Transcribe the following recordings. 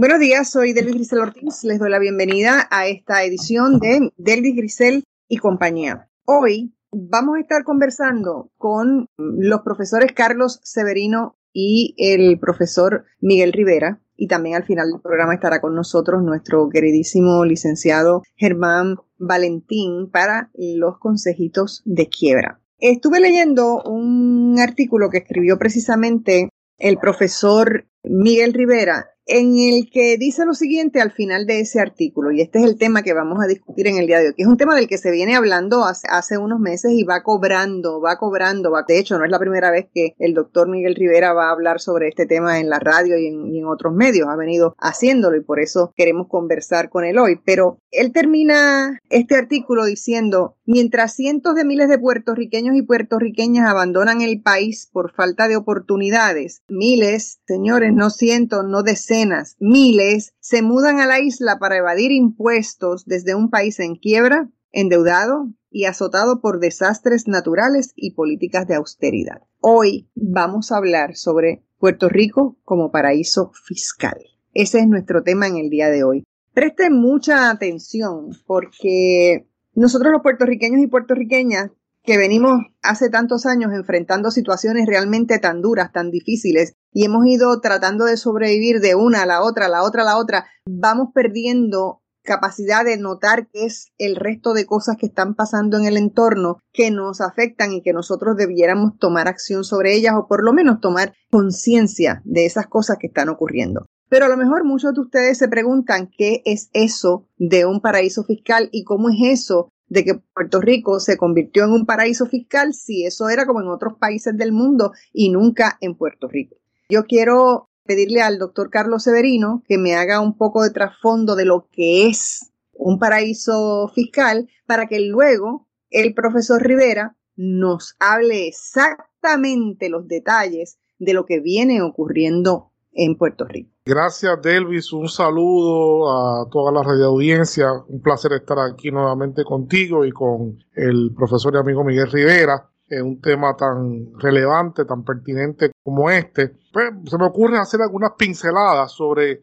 Buenos días, soy Delvis Grisel Ortiz. Les doy la bienvenida a esta edición de Delvis Grisel y compañía. Hoy vamos a estar conversando con los profesores Carlos Severino y el profesor Miguel Rivera y también al final del programa estará con nosotros nuestro queridísimo licenciado Germán Valentín para los consejitos de quiebra. Estuve leyendo un artículo que escribió precisamente el profesor Miguel Rivera en el que dice lo siguiente al final de ese artículo, y este es el tema que vamos a discutir en el día de hoy, que es un tema del que se viene hablando hace, unos meses y va cobrando, va cobrando, va, de hecho no es la primera vez que el doctor Miguel Rivera va a hablar sobre este tema en la radio y en, y en otros medios, ha venido haciéndolo y por eso queremos conversar con él hoy, pero él termina este artículo diciendo, mientras cientos de miles de puertorriqueños y puertorriqueñas abandonan el país por falta de oportunidades, miles, señores, no cientos, no decenas, miles, se mudan a la isla para evadir impuestos desde un país en quiebra, endeudado y azotado por desastres naturales y políticas de austeridad. Hoy vamos a hablar sobre Puerto Rico como paraíso fiscal. Ese es nuestro tema en el día de hoy. Presten mucha atención porque nosotros los puertorriqueños y puertorriqueñas que venimos hace tantos años enfrentando situaciones realmente tan duras, tan difíciles, y hemos ido tratando de sobrevivir de una a la otra, a la otra a la otra, vamos perdiendo capacidad de notar qué es el resto de cosas que están pasando en el entorno que nos afectan y que nosotros debiéramos tomar acción sobre ellas o por lo menos tomar conciencia de esas cosas que están ocurriendo. Pero a lo mejor muchos de ustedes se preguntan qué es eso de un paraíso fiscal y cómo es eso de que Puerto Rico se convirtió en un paraíso fiscal si eso era como en otros países del mundo y nunca en Puerto Rico. Yo quiero pedirle al doctor Carlos Severino que me haga un poco de trasfondo de lo que es un paraíso fiscal para que luego el profesor Rivera nos hable exactamente los detalles de lo que viene ocurriendo en Puerto Rico. Gracias, Delvis. Un saludo a toda la radio audiencia. Un placer estar aquí nuevamente contigo y con el profesor y amigo Miguel Rivera en un tema tan relevante, tan pertinente como este. Pues, se me ocurre hacer algunas pinceladas sobre eh,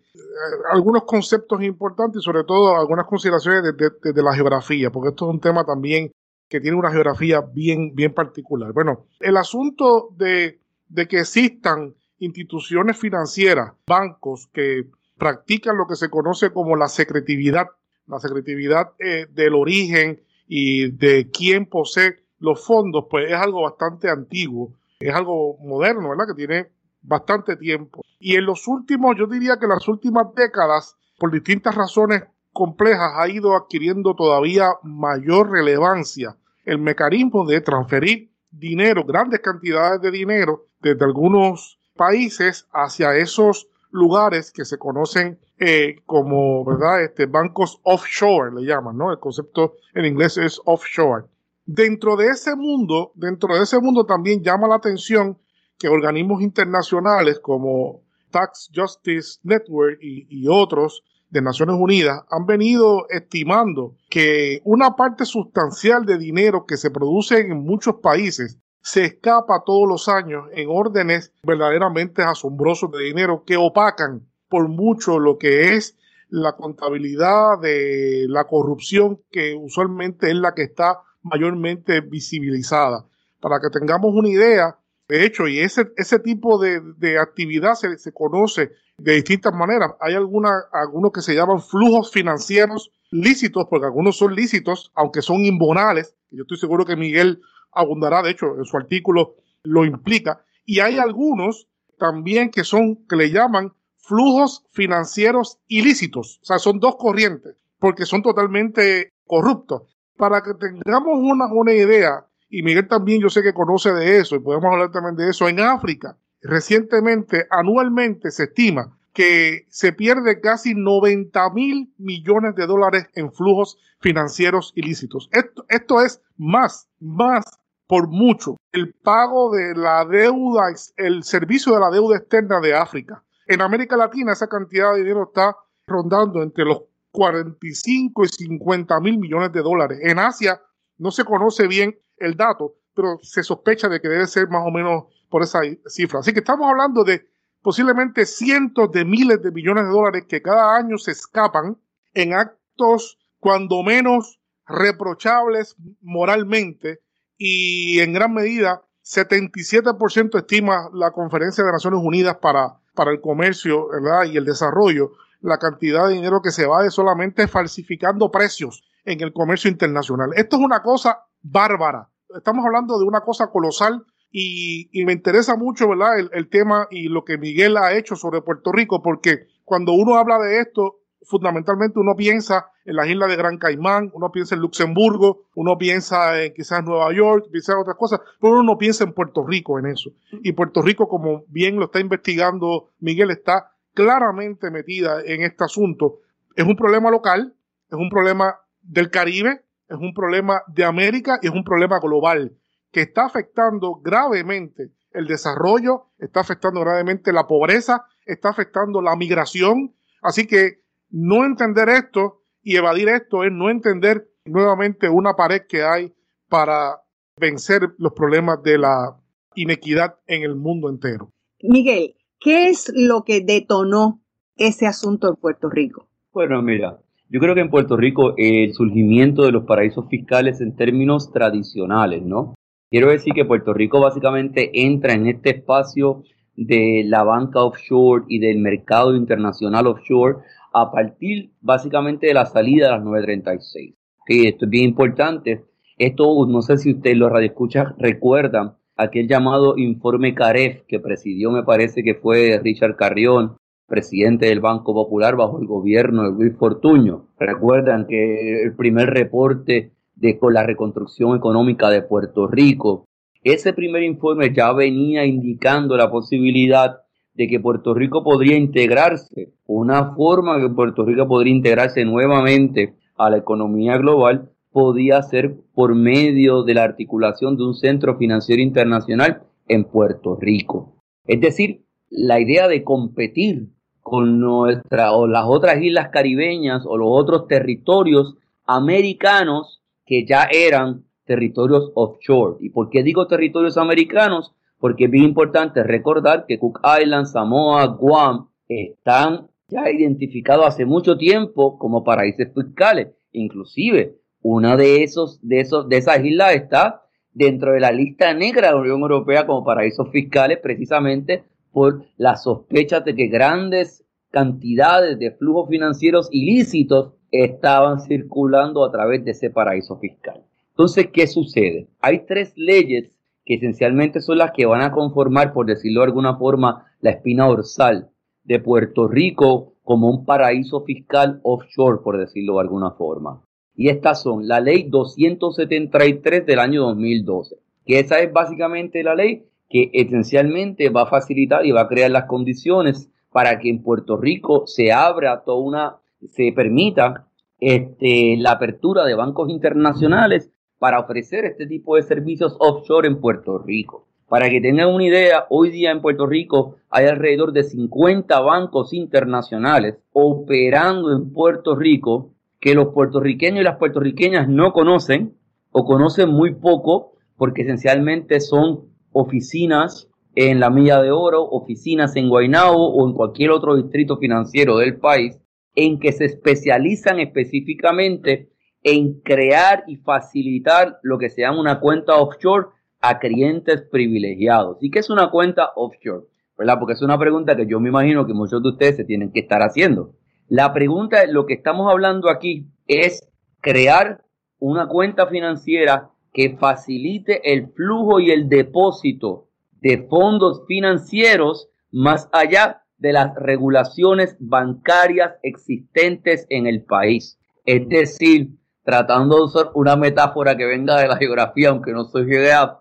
algunos conceptos importantes y sobre todo algunas consideraciones de, de, la geografía, porque esto es un tema también que tiene una geografía bien, bien particular. Bueno, el asunto de que existan instituciones financieras, bancos que practican lo que se conoce como la secretividad, la secretividad eh, del origen y de quién posee los fondos, pues es algo bastante antiguo, es algo moderno, ¿verdad? Que tiene bastante tiempo. Y en los últimos, yo diría que las últimas décadas, por distintas razones complejas, ha ido adquiriendo todavía mayor relevancia el mecanismo de transferir dinero, grandes cantidades de dinero, desde algunos países hacia esos lugares que se conocen eh, como, ¿verdad? Este, bancos offshore, le llaman, ¿no? El concepto en inglés es offshore. Dentro de ese mundo, dentro de ese mundo también llama la atención que organismos internacionales como Tax Justice Network y, y otros de Naciones Unidas han venido estimando que una parte sustancial de dinero que se produce en muchos países se escapa todos los años en órdenes verdaderamente asombrosos de dinero que opacan por mucho lo que es la contabilidad de la corrupción que usualmente es la que está mayormente visibilizada. Para que tengamos una idea, de hecho, y ese, ese tipo de, actividad se, se, conoce de distintas maneras. Hay alguna, algunos que se llaman flujos financieros lícitos, porque algunos son lícitos, aunque son imbonales. Yo estoy seguro que Miguel abundará, de hecho, en su artículo lo implica. Y hay algunos también que son, que le llaman flujos financieros ilícitos. O sea, son dos corrientes, porque son totalmente corruptos. Para que tengamos una, idea, y Miguel también yo sé que conoce de eso, y podemos hablar también de eso, en África, recientemente, anualmente se estima que se pierde casi 90 mil millones de dólares en flujos financieros ilícitos. Esto es más, más por mucho el pago de la deuda, el servicio de la deuda externa de África. En América Latina esa cantidad de dinero está rondando entre los 45 y 50 mil millones de dólares. En Asia no se conoce bien el dato, pero se sospecha de que debe ser más o menos por esa cifra. Así que estamos hablando de posiblemente cientos de miles de millones de dólares que cada año se escapan en actos cuando menos reprochables moralmente y en gran medida 77% estima la Conferencia de Naciones Unidas para, para el Comercio y el Desarrollo la cantidad de dinero que se va de solamente falsificando precios en el comercio internacional. Esto es una cosa bárbara. Estamos hablando de una cosa colosal y, me interesa mucho ¿verdad? El, el tema y lo que Miguel ha hecho sobre Puerto Rico, porque cuando uno habla de esto, fundamentalmente uno piensa en las islas de Gran Caimán, uno piensa en Luxemburgo, uno piensa en quizás Nueva York, piensa en otras cosas, pero uno no piensa en Puerto Rico en eso. Y Puerto Rico, como bien lo está investigando Miguel, está claramente metida en este asunto. Es un problema local, es un problema del Caribe, es un problema de América y es un problema global que está afectando gravemente el desarrollo, está afectando gravemente la pobreza, está afectando la migración. Así que no entender esto y evadir esto es no entender nuevamente una pared que hay para vencer los problemas de la inequidad en el mundo entero. Miguel, ¿qué es lo que detonó ese asunto en Puerto Rico? Bueno, mira, yo creo que en Puerto Rico el surgimiento de los paraísos fiscales en términos tradicionales, ¿no? Quiero decir que Puerto Rico básicamente entra en este espacio de la banca offshore y del mercado internacional offshore a partir básicamente de la salida de las 936. Sí, esto es bien importante. Esto, no sé si ustedes los radioescuchas recuerdan aquel llamado informe CAREF que presidió, me parece que fue Richard Carrión, presidente del Banco Popular bajo el gobierno de Luis Fortuño. Recuerdan que el primer reporte de la reconstrucción económica de Puerto Rico, ese primer informe ya venía indicando la posibilidad de que Puerto Rico podría integrarse, una forma que Puerto Rico podría integrarse nuevamente a la economía global podía ser por medio de la articulación de un centro financiero internacional en Puerto Rico. Es decir, la idea de competir con nuestra o las otras islas caribeñas o los otros territorios americanos que ya eran territorios offshore. ¿Y por qué digo territorios americanos? Porque es bien importante recordar que Cook Islands, Samoa, Guam están ya identificados hace mucho tiempo como paraísos fiscales. Inclusive, una de esos, de esos, de esas islas está dentro de la lista negra de la Unión Europea como paraísos fiscales, precisamente por las sospechas de que grandes cantidades de flujos financieros ilícitos estaban circulando a través de ese paraíso fiscal. Entonces, ¿qué sucede? Hay tres leyes que esencialmente son las que van a conformar, por decirlo de alguna forma, la espina dorsal de Puerto Rico como un paraíso fiscal offshore, por decirlo de alguna forma. Y estas son la ley 273 del año 2012, que esa es básicamente la ley que esencialmente va a facilitar y va a crear las condiciones para que en Puerto Rico se abra toda una, se permita este, la apertura de bancos internacionales para ofrecer este tipo de servicios offshore en Puerto Rico. Para que tengan una idea, hoy día en Puerto Rico hay alrededor de 50 bancos internacionales operando en Puerto Rico que los puertorriqueños y las puertorriqueñas no conocen o conocen muy poco porque esencialmente son oficinas en la Milla de Oro, oficinas en Guaynabo o en cualquier otro distrito financiero del país en que se especializan específicamente en crear y facilitar lo que se llama una cuenta offshore a clientes privilegiados. ¿Y qué es una cuenta offshore? ¿Verdad? Porque es una pregunta que yo me imagino que muchos de ustedes se tienen que estar haciendo. La pregunta, lo que estamos hablando aquí es crear una cuenta financiera que facilite el flujo y el depósito de fondos financieros más allá de las regulaciones bancarias existentes en el país. Es decir, tratando de usar una metáfora que venga de la geografía, aunque no soy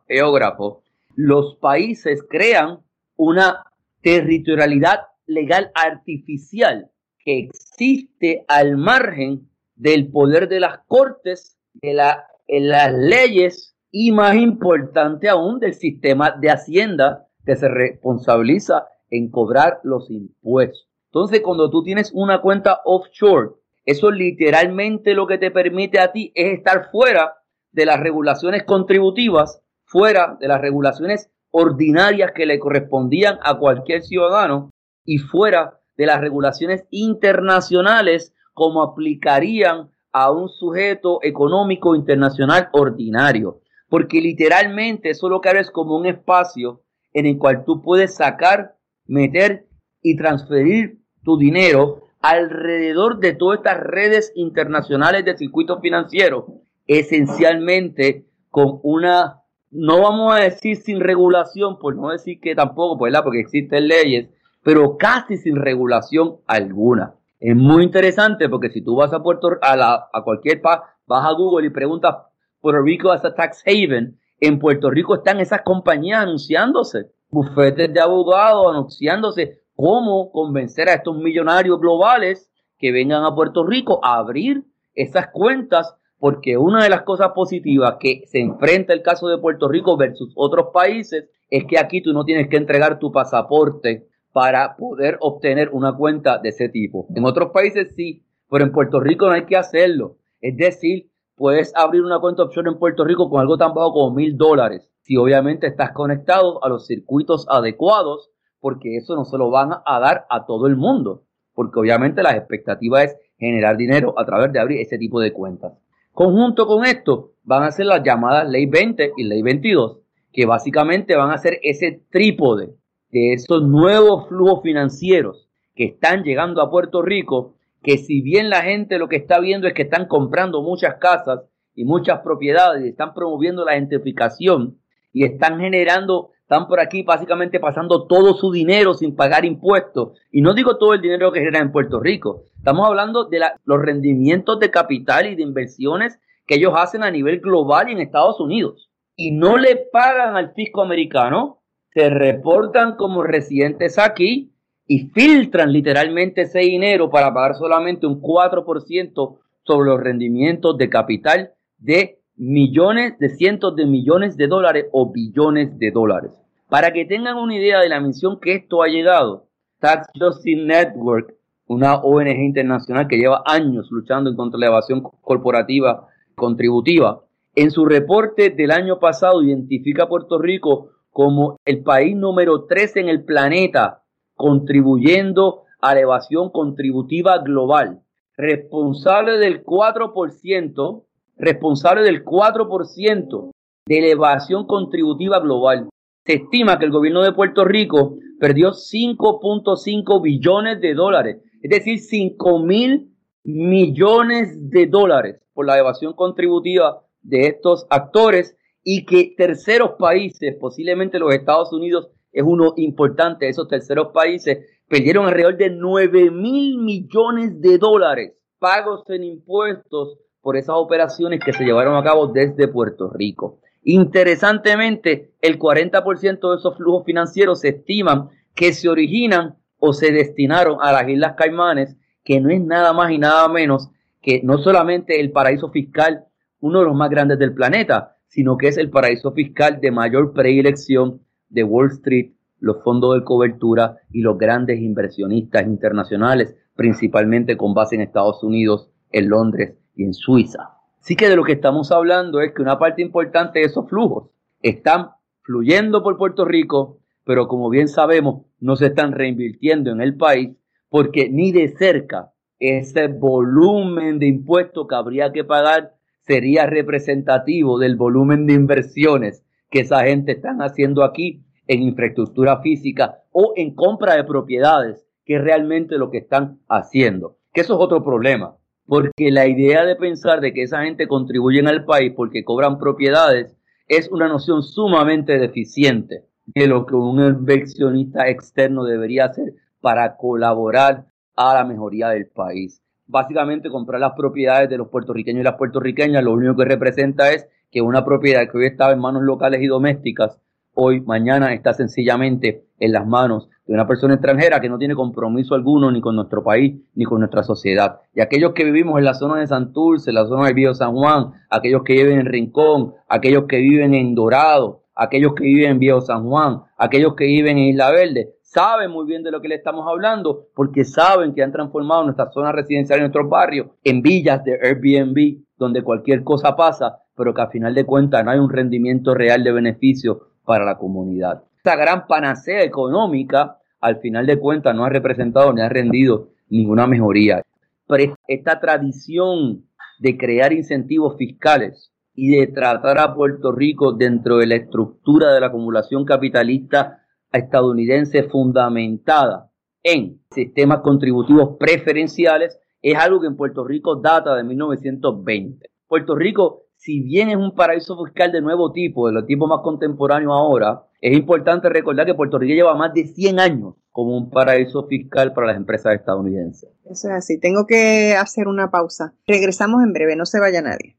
geógrafo, los países crean una territorialidad legal artificial que existe al margen del poder de las cortes, de la, las leyes y más importante aún del sistema de hacienda que se responsabiliza en cobrar los impuestos. Entonces, cuando tú tienes una cuenta offshore, eso literalmente lo que te permite a ti es estar fuera de las regulaciones contributivas, fuera de las regulaciones ordinarias que le correspondían a cualquier ciudadano y fuera de las regulaciones internacionales como aplicarían a un sujeto económico internacional ordinario. Porque literalmente eso lo que es como un espacio en el cual tú puedes sacar, meter y transferir tu dinero alrededor de todas estas redes internacionales de circuitos financieros, esencialmente con una, no vamos a decir sin regulación, por no decir que tampoco, pues, porque existen leyes, pero casi sin regulación alguna. Es muy interesante porque si tú vas a Puerto a, la, a cualquier pa, vas a Google y preguntas Puerto Rico as a tax haven, en Puerto Rico están esas compañías anunciándose, bufetes de abogados anunciándose cómo convencer a estos millonarios globales que vengan a Puerto Rico a abrir esas cuentas, porque una de las cosas positivas que se enfrenta el caso de Puerto Rico versus otros países es que aquí tú no tienes que entregar tu pasaporte para poder obtener una cuenta de ese tipo. En otros países sí, pero en Puerto Rico no hay que hacerlo. Es decir, puedes abrir una cuenta opción en Puerto Rico con algo tan bajo como mil dólares. Si obviamente estás conectado a los circuitos adecuados, porque eso no se lo van a dar a todo el mundo. Porque obviamente la expectativa es generar dinero a través de abrir ese tipo de cuentas. Conjunto con esto, van a ser las llamadas Ley 20 y Ley 22, que básicamente van a ser ese trípode de estos nuevos flujos financieros que están llegando a Puerto Rico, que si bien la gente lo que está viendo es que están comprando muchas casas y muchas propiedades y están promoviendo la gentrificación y están generando, están por aquí básicamente pasando todo su dinero sin pagar impuestos. Y no digo todo el dinero que genera en Puerto Rico, estamos hablando de los rendimientos de capital y de inversiones que ellos hacen a nivel global y en Estados Unidos. Y no le pagan al fisco americano se reportan como residentes aquí y filtran literalmente ese dinero para pagar solamente un 4% sobre los rendimientos de capital de millones, de cientos de millones de dólares o billones de dólares. Para que tengan una idea de la misión que esto ha llegado, Tax Justice Network, una ONG internacional que lleva años luchando contra la evasión corporativa contributiva, en su reporte del año pasado identifica a Puerto Rico como el país número 13 en el planeta, contribuyendo a la evasión contributiva global, responsable del 4%, responsable del 4% de la evasión contributiva global. Se estima que el gobierno de Puerto Rico perdió 5.5 billones de dólares, es decir, 5 mil millones de dólares por la evasión contributiva de estos actores y que terceros países, posiblemente los Estados Unidos es uno importante, esos terceros países perdieron alrededor de 9 mil millones de dólares pagos en impuestos por esas operaciones que se llevaron a cabo desde Puerto Rico. Interesantemente, el 40% de esos flujos financieros se estiman que se originan o se destinaron a las Islas Caimanes, que no es nada más y nada menos que no solamente el paraíso fiscal, uno de los más grandes del planeta, sino que es el paraíso fiscal de mayor predilección de Wall Street, los fondos de cobertura y los grandes inversionistas internacionales, principalmente con base en Estados Unidos, en Londres y en Suiza. Así que de lo que estamos hablando es que una parte importante de esos flujos están fluyendo por Puerto Rico, pero como bien sabemos, no se están reinvirtiendo en el país porque ni de cerca ese volumen de impuestos que habría que pagar sería representativo del volumen de inversiones que esa gente están haciendo aquí en infraestructura física o en compra de propiedades, que es realmente lo que están haciendo. Que eso es otro problema, porque la idea de pensar de que esa gente contribuye al país porque cobran propiedades es una noción sumamente deficiente de lo que un inversionista externo debería hacer para colaborar a la mejoría del país. Básicamente comprar las propiedades de los puertorriqueños y las puertorriqueñas, lo único que representa es que una propiedad que hoy estaba en manos locales y domésticas, hoy, mañana está sencillamente en las manos de una persona extranjera que no tiene compromiso alguno ni con nuestro país ni con nuestra sociedad. Y aquellos que vivimos en la zona de Santurce, en la zona del Viejo San Juan, aquellos que viven en Rincón, aquellos que viven en Dorado, aquellos que viven en Viejo San Juan, aquellos que viven en Isla Verde, saben muy bien de lo que le estamos hablando porque saben que han transformado nuestra zona residencial en nuestros barrios en villas de Airbnb donde cualquier cosa pasa, pero que a final de cuentas no hay un rendimiento real de beneficio para la comunidad esta gran panacea económica, al final de cuentas no ha representado ni ha rendido ninguna mejoría. Pero esta tradición de crear incentivos fiscales y de tratar a Puerto Rico dentro de la estructura de la acumulación capitalista estadounidense fundamentada en sistemas contributivos preferenciales es algo que en Puerto Rico data de 1920. Puerto Rico, si bien es un paraíso fiscal de nuevo tipo, de los tipos más contemporáneos ahora, es importante recordar que Puerto Rico lleva más de 100 años como un paraíso fiscal para las empresas estadounidenses. Eso es así. Tengo que hacer una pausa. Regresamos en breve. No se vaya nadie.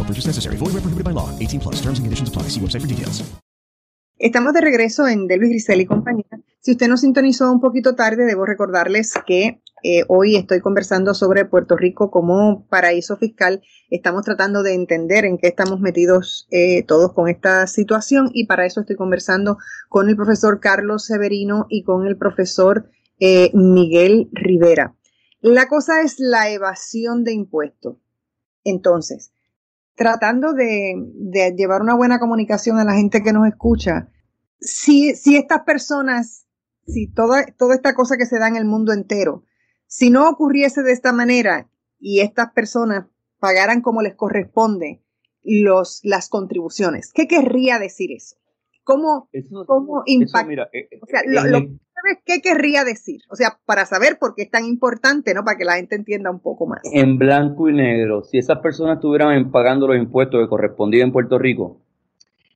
No purchase necessary. Void where prohibited by law. 18 plus. Terms and conditions apply. See website for details. Estamos de regreso en Delvis Grisel y compañía. Si usted nos sintonizó un poquito tarde, debo recordarles que eh, hoy estoy conversando sobre Puerto Rico como paraíso fiscal. Estamos tratando de entender en qué estamos metidos eh, todos con esta situación y para eso estoy conversando con el profesor Carlos Severino y con el profesor eh, Miguel Rivera. La cosa es la evasión de impuestos. Entonces, tratando de, de, llevar una buena comunicación a la gente que nos escucha, si, si estas personas, si toda, toda esta cosa que se da en el mundo entero, si no ocurriese de esta manera y estas personas pagaran como les corresponde los, las contribuciones, ¿qué querría decir eso? ¿Cómo, cómo impacta? Eh, o sea, lo, lo, ¿qué querría decir? O sea, para saber por qué es tan importante, ¿no? Para que la gente entienda un poco más. En blanco y negro, si esas personas estuvieran pagando los impuestos que correspondían en Puerto Rico,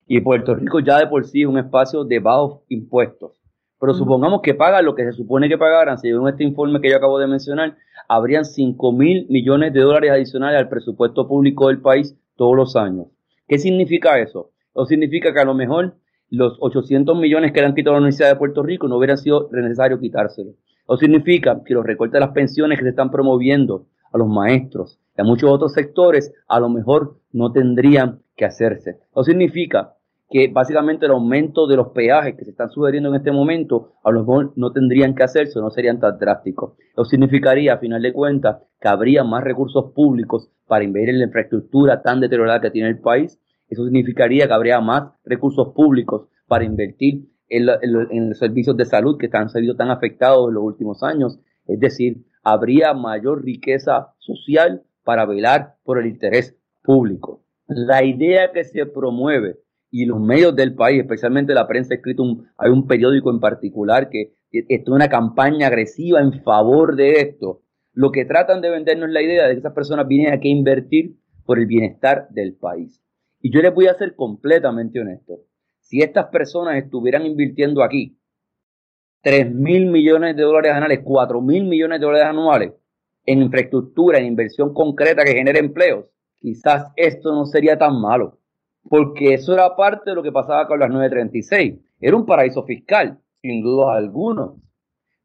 y Puerto Rico ya de por sí es un espacio de bajos impuestos, pero supongamos que paga lo que se supone que pagaran, según este informe que yo acabo de mencionar, habrían 5 mil millones de dólares adicionales al presupuesto público del país todos los años. ¿Qué significa eso? Eso significa que a lo mejor los 800 millones que le han quitado a la Universidad de Puerto Rico no hubieran sido necesario quitárselos. Eso significa que los recortes de las pensiones que se están promoviendo a los maestros y a muchos otros sectores a lo mejor no tendrían que hacerse. Eso significa que básicamente el aumento de los peajes que se están sugiriendo en este momento a lo mejor no tendrían que hacerse, no serían tan drásticos. Eso significaría, a final de cuentas, que habría más recursos públicos para invertir en la infraestructura tan deteriorada que tiene el país. Eso significaría que habría más recursos públicos para invertir en, en los servicios de salud que han sido tan afectados en los últimos años. Es decir, habría mayor riqueza social para velar por el interés público. La idea que se promueve y los medios del país, especialmente la prensa escrito, un, hay un periódico en particular que está una campaña agresiva en favor de esto. Lo que tratan de vendernos la idea de que esas personas vienen aquí a invertir por el bienestar del país. Y yo les voy a ser completamente honesto. Si estas personas estuvieran invirtiendo aquí 3 mil millones de dólares anuales, 4 mil millones de dólares anuales en infraestructura, en inversión concreta que genere empleos, quizás esto no sería tan malo porque eso era parte de lo que pasaba con las 936. Era un paraíso fiscal, sin duda alguno,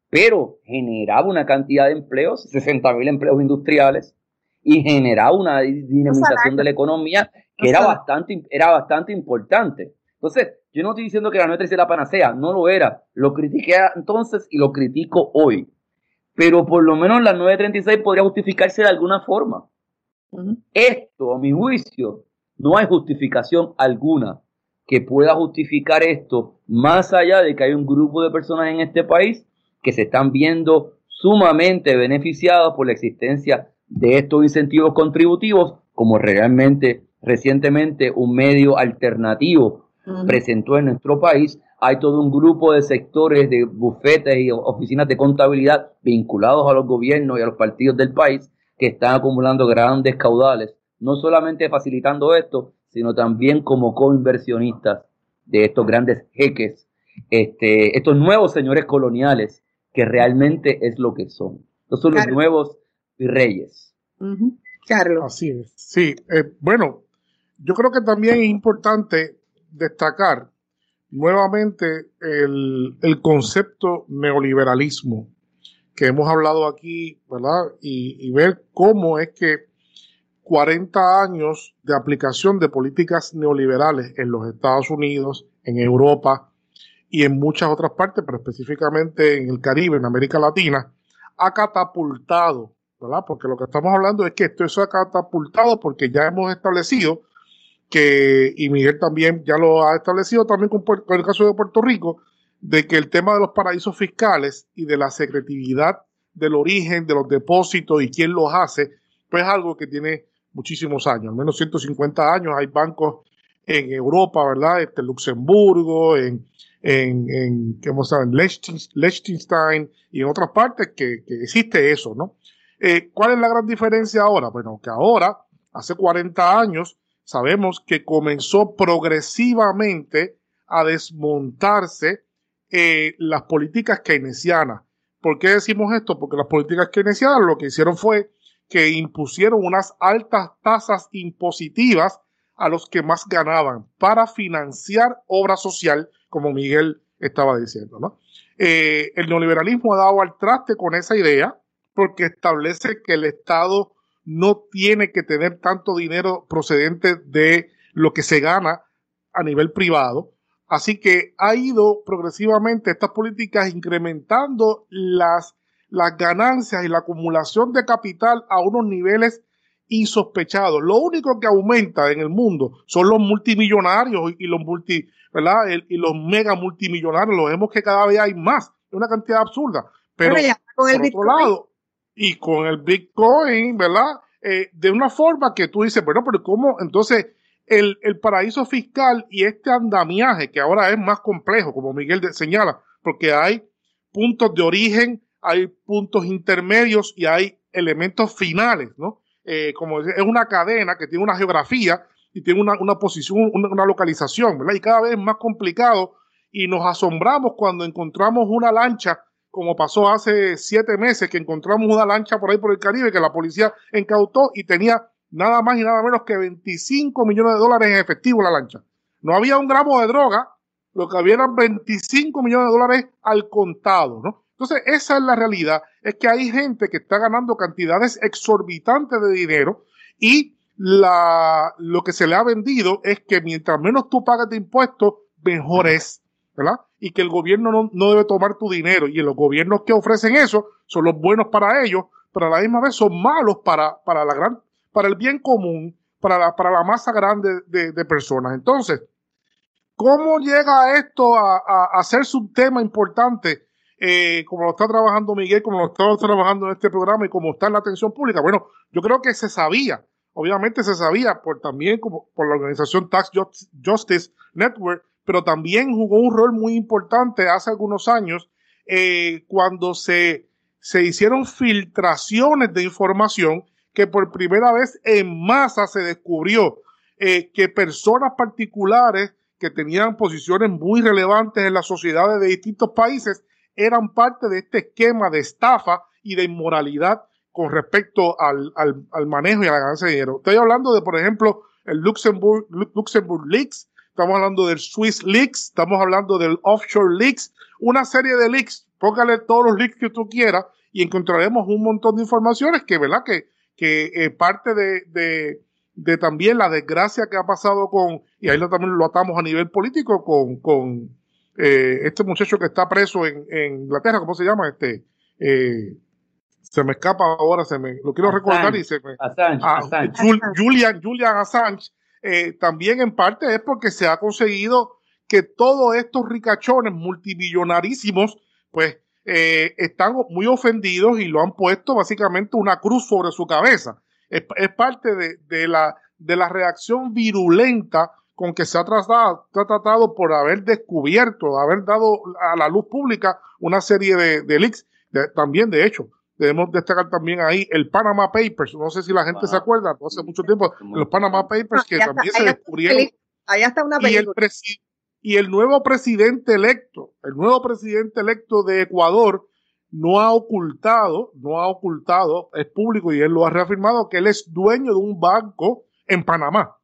pero generaba una cantidad de empleos, 60 mil empleos industriales, y generaba una dinamización de la economía que era bastante, era bastante importante. Entonces, yo no estoy diciendo que la 936 es la panacea, no lo era. Lo critiqué entonces y lo critico hoy. Pero por lo menos la 936 podría justificarse de alguna forma. Esto, a mi juicio, no hay justificación alguna que pueda justificar esto, más allá de que hay un grupo de personas en este país que se están viendo sumamente beneficiados por la existencia de estos incentivos contributivos, como realmente recientemente un medio alternativo presentó en nuestro país. Hay todo un grupo de sectores de bufetes y oficinas de contabilidad vinculados a los gobiernos y a los partidos del país que están acumulando grandes caudales, no solamente facilitando esto, sino también como coinversionistas de estos grandes jeques, este, estos nuevos señores coloniales, que realmente es lo que son. Estos son los nuevos reyes. Carlos. Así es. Sí, eh, bueno, yo creo que también es importante destacar nuevamente el, concepto neoliberalismo que hemos hablado aquí, ¿verdad? Y, ver cómo es que 40 años de aplicación de políticas neoliberales en los Estados Unidos, en Europa y en muchas otras partes, pero específicamente en el Caribe, en América Latina, ha catapultado, ¿verdad? Porque lo que estamos hablando es que esto se ha catapultado porque ya hemos establecido que, y Miguel también ya lo ha establecido también con, el caso de Puerto Rico, de que el tema de los paraísos fiscales y de la secretividad del origen de los depósitos y quién los hace, pues es algo que tiene muchísimos años, al menos 150 años. Hay bancos en Europa, ¿verdad? Este, Luxemburgo, en, en, en, en Liechtenstein y en otras partes que, que existe eso, ¿no? Eh, ¿Cuál es la gran diferencia ahora? Bueno, que ahora, hace 40 años, sabemos que comenzó progresivamente a desmontarse eh, las políticas keynesianas. ¿Por qué decimos esto? Porque las políticas keynesianas lo que hicieron fue que impusieron unas altas tasas impositivas a los que más ganaban para financiar obra social, como Miguel estaba diciendo. ¿no? Eh, el neoliberalismo ha dado al traste con esa idea porque establece que el Estado no tiene que tener tanto dinero procedente de lo que se gana a nivel privado, Así que ha ido progresivamente estas políticas incrementando las, las ganancias y la acumulación de capital a unos niveles insospechados. Lo único que aumenta en el mundo son los multimillonarios y los multi, ¿verdad? y los mega multimillonarios. Lo vemos que cada vez hay más, es una cantidad absurda. Pero, por otro lado, y con el Bitcoin, ¿verdad? Eh, de una forma que tú dices, bueno, pero ¿cómo? Entonces, el, paraíso fiscal y este andamiaje, que ahora es más complejo, como Miguel señala, porque hay puntos de origen, hay puntos intermedios y hay elementos finales, ¿no? Eh, como es una cadena que tiene una geografía y tiene una, posición, una, localización, ¿verdad? Y cada vez es más complicado y nos asombramos cuando encontramos una lancha, como pasó hace siete meses, que encontramos una lancha por ahí por el Caribe que la policía incautó y tenía nada más y nada menos que 25 millones de dólares en efectivo la lancha. No había un gramo de droga, lo que había eran 25 millones de dólares al contado, ¿no? Entonces, esa es la realidad, es que hay gente que está ganando cantidades exorbitantes de dinero y la, lo que se le ha vendido es que mientras menos tú pagas de impuestos, mejor es, ¿verdad? Y que el gobierno no, no debe tomar tu dinero y los gobiernos que ofrecen eso son los buenos para ellos, pero a la misma vez son malos para, para la gran para el bien común, para la, para la masa grande de, personas. Entonces, ¿cómo llega esto a, a, hacerse un tema importante? Eh, como lo está trabajando Miguel, como lo está trabajando en este programa y como está en la atención pública. Bueno, yo creo que se sabía, obviamente se sabía por también como por la organización Tax Justice Network, pero también jugó un rol muy importante hace algunos años eh, cuando se, se hicieron filtraciones de información que por primera vez en masa se descubrió eh, que personas particulares que tenían posiciones muy relevantes en las sociedades de distintos países eran parte de este esquema de estafa y de inmoralidad con respecto al, al, manejo y a la ganancia de dinero. Estoy hablando de, por ejemplo, el Luxembourg, Luxembourg Leaks, estamos hablando del Swiss Leaks, estamos hablando del Offshore Leaks, una serie de leaks, póngale todos los leaks que tú quieras y encontraremos un montón de informaciones que, ¿verdad? Que, que eh, parte de, de también la desgracia que ha pasado con, y ahí lo, también lo atamos a nivel político, con, con eh, este muchacho que está preso en, en, Inglaterra, ¿cómo se llama? Este, eh, se me escapa ahora, se me, lo quiero recordar y se me... Assange, ah, Assange. Julian, Julian Assange, eh, también en parte es porque se ha conseguido que todos estos ricachones multimillonarísimos, pues, eh, están muy ofendidos y lo han puesto básicamente una cruz sobre su cabeza. Es, parte de, de, la, de la reacción virulenta con que se ha tratado, tratado por haber descubierto, haber dado a la luz pública una serie de, de leaks. También, de hecho, debemos destacar también ahí el Panama Papers. No sé si la gente se acuerda, no hace mucho tiempo, los Panama Papers que también se descubrieron. Allá está una y el, y el nuevo presidente electo, el nuevo presidente electo de Ecuador, no ha ocultado, no ha ocultado, es público y él lo ha reafirmado, que él es dueño de un banco en Panamá,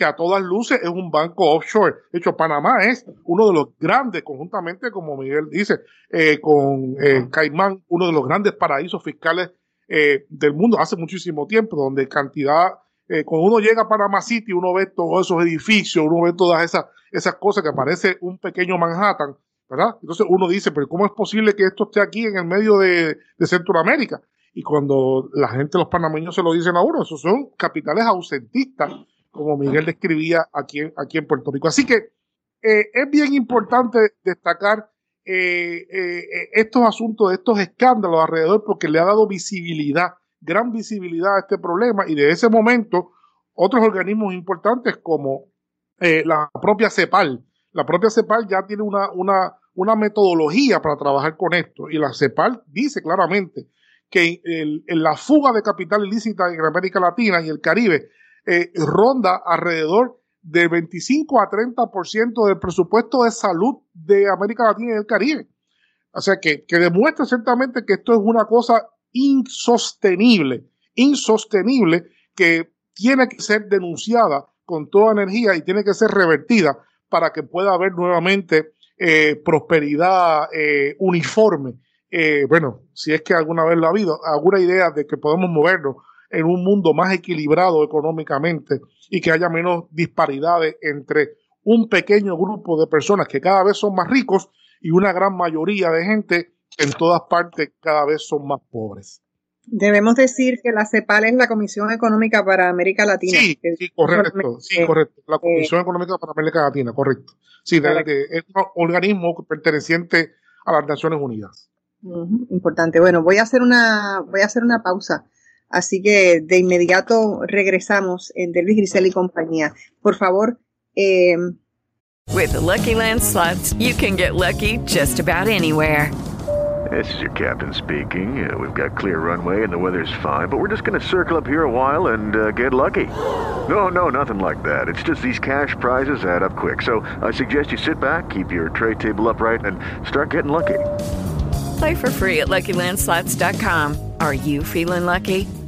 que a todas luces es un banco offshore. De hecho, Panamá es uno de los grandes, conjuntamente, como Miguel dice, eh, con eh, Caimán, uno de los grandes paraísos fiscales eh, del mundo hace muchísimo tiempo, donde cantidad, cuando uno llega a Panamá City, uno ve todos esos edificios, uno ve todas esas, esas cosas que parece un pequeño Manhattan, ¿verdad? Entonces uno dice, pero ¿cómo es posible que esto esté aquí en el medio de, de Centroamérica? Y cuando la gente, los panameños se lo dicen a uno, esos son capitales ausentistas, como Miguel describía aquí, aquí en Puerto Rico. Así que eh, es bien importante destacar eh, eh, estos asuntos, estos escándalos alrededor, porque le ha dado visibilidad, gran visibilidad a este problema y de ese momento otros organismos importantes como eh, la propia CEPAL, la propia CEPAL ya tiene una, una, una metodología para trabajar con esto y la CEPAL dice claramente que la fuga de capital ilícita en América Latina y el Caribe eh, ronda alrededor del 25 a 30% del presupuesto de salud de América Latina y el Caribe. O sea, que, que demuestra ciertamente que esto es una cosa insostenible, insostenible, que tiene que ser denunciada con toda energía y tiene que ser revertida para que pueda haber nuevamente eh, prosperidad eh, uniforme. Bueno, si es que alguna vez lo ha habido, alguna idea de que podemos movernos en un mundo más equilibrado económicamente y que haya menos disparidades entre un pequeño grupo de personas que cada vez son más ricos y una gran mayoría de gente en todas partes cada vez son más pobres. Debemos decir que la CEPAL es la Comisión Económica para América Latina. Sí, sí correcto, sí, correcto. La Comisión Económica para América Latina, correcto. Sí, de, de, es un organismo perteneciente a las Naciones Unidas. Uh -huh, importante. Bueno, voy a hacer una, voy a hacer una pausa. Así que de inmediato regresamos en Delvis Grisel y compañía. Por favor, eh, With the Lucky Land slots, you can get lucky just about anywhere. This is your captain speaking. Uh, we've got clear runway and the weather's fine, but we're just going to circle up here a while and uh, get lucky. No, no, nothing like that. It's just these cash prizes add up quick. So I suggest you sit back, keep your tray table upright, and start getting lucky. Play for free at LuckyLandSlots.com. Are you feeling lucky?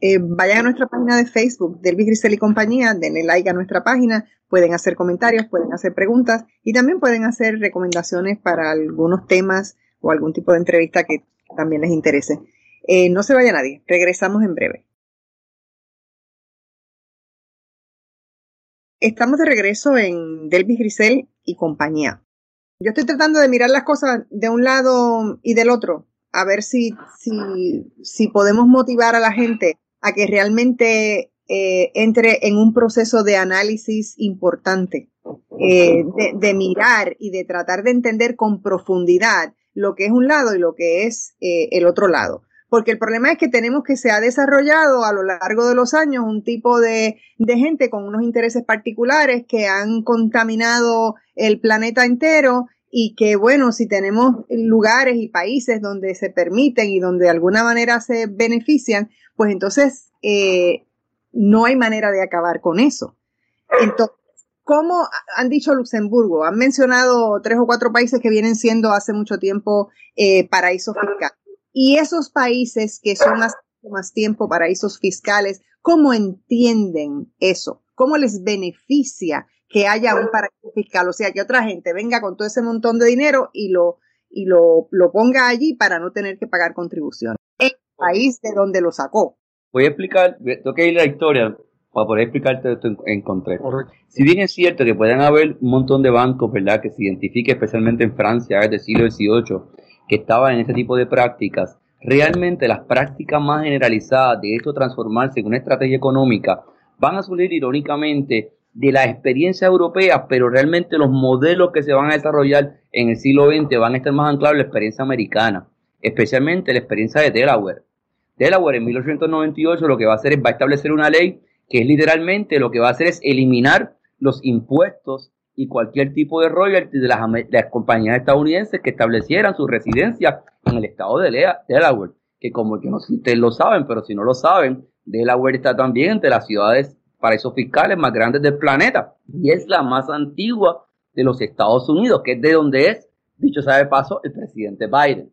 Eh, vayan a nuestra página de Facebook, Delvis Grisel y compañía, denle like a nuestra página, pueden hacer comentarios, pueden hacer preguntas y también pueden hacer recomendaciones para algunos temas o algún tipo de entrevista que también les interese. Eh, no se vaya nadie, regresamos en breve. Estamos de regreso en Delvis Grisel y compañía. Yo estoy tratando de mirar las cosas de un lado y del otro, a ver si, si, si podemos motivar a la gente a que realmente eh, entre en un proceso de análisis importante, eh, de, mirar y de tratar de entender con profundidad lo que es un lado y lo que es eh, el otro lado. Porque el problema es que tenemos que se ha desarrollado a lo largo de los años un tipo de, de gente con unos intereses particulares que han contaminado el planeta entero y que bueno, si tenemos lugares y países donde se permiten y donde de alguna manera se benefician, pues entonces eh, no hay manera de acabar con eso. Entonces, ¿cómo han dicho Luxemburgo? Han mencionado tres o cuatro países que vienen siendo hace mucho tiempo eh, paraísos fiscales. Y esos países que son hace más tiempo paraísos fiscales, ¿cómo entienden eso? ¿Cómo les beneficia que haya un paraíso fiscal? O sea, que otra gente venga con todo ese montón de dinero y lo, y lo, lo ponga allí para no tener que pagar contribuciones. País de donde lo sacó. Voy a explicar, tengo que ir a la historia para poder explicarte esto en, en concreto. Si bien es cierto que pueden haber un montón de bancos, ¿verdad?, que se identifique especialmente en Francia desde el siglo XVIII, que estaban en este tipo de prácticas, realmente las prácticas más generalizadas de esto transformarse en una estrategia económica van a salir irónicamente de la experiencia europea, pero realmente los modelos que se van a desarrollar en el siglo XX van a estar más anclados en la experiencia americana, especialmente la experiencia de Delaware. Delaware en 1898 lo que va a hacer es va a establecer una ley que es literalmente lo que va a hacer es eliminar los impuestos y cualquier tipo de royalty de las, las compañías estadounidenses que establecieran su residencia en el estado de Delaware, que como que no sé si ustedes lo saben, pero si no lo saben, Delaware está también entre las ciudades paraísos fiscales más grandes del planeta y es la más antigua de los Estados Unidos, que es de donde es, dicho sea de paso, el presidente Biden.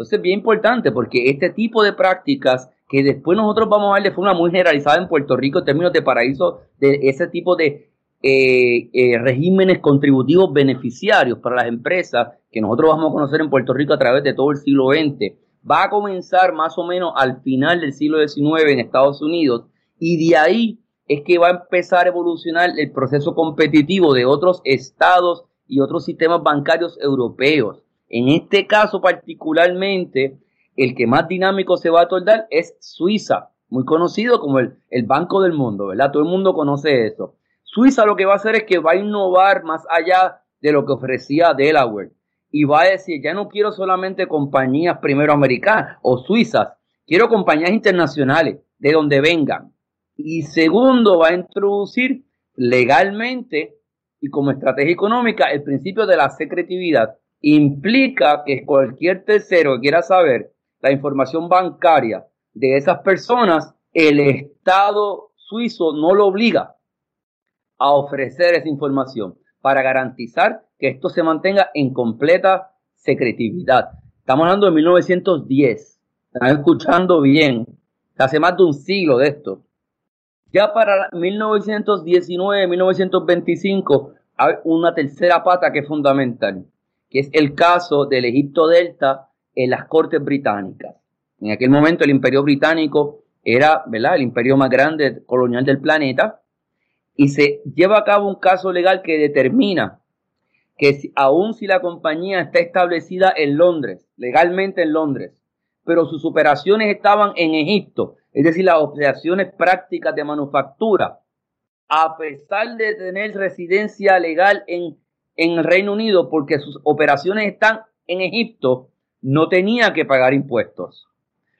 Entonces, bien importante porque este tipo de prácticas que después nosotros vamos a ver de forma muy generalizada en Puerto Rico en términos de paraíso, de ese tipo de eh, eh, regímenes contributivos beneficiarios para las empresas que nosotros vamos a conocer en Puerto Rico a través de todo el siglo XX, va a comenzar más o menos al final del siglo XIX en Estados Unidos y de ahí es que va a empezar a evolucionar el proceso competitivo de otros estados y otros sistemas bancarios europeos. En este caso particularmente, el que más dinámico se va a tornar es Suiza, muy conocido como el, el Banco del Mundo, ¿verdad? Todo el mundo conoce eso. Suiza lo que va a hacer es que va a innovar más allá de lo que ofrecía Delaware y va a decir, ya no quiero solamente compañías primero americanas o suizas, quiero compañías internacionales de donde vengan. Y segundo, va a introducir legalmente y como estrategia económica el principio de la secretividad. Implica que cualquier tercero que quiera saber la información bancaria de esas personas, el Estado suizo no lo obliga a ofrecer esa información para garantizar que esto se mantenga en completa secretividad. Estamos hablando de 1910. Están escuchando bien. Hace más de un siglo de esto. Ya para 1919, 1925, hay una tercera pata que es fundamental, que es el caso del Egipto Delta en las Cortes Británicas. En aquel momento el Imperio Británico era, ¿verdad?, el imperio más grande colonial del planeta y se lleva a cabo un caso legal que determina que si, aun si la compañía está establecida en Londres, legalmente en Londres, pero sus operaciones estaban en Egipto, es decir, las operaciones prácticas de manufactura, a pesar de tener residencia legal en, en el Reino Unido, porque sus operaciones están en Egipto, no tenía que pagar impuestos.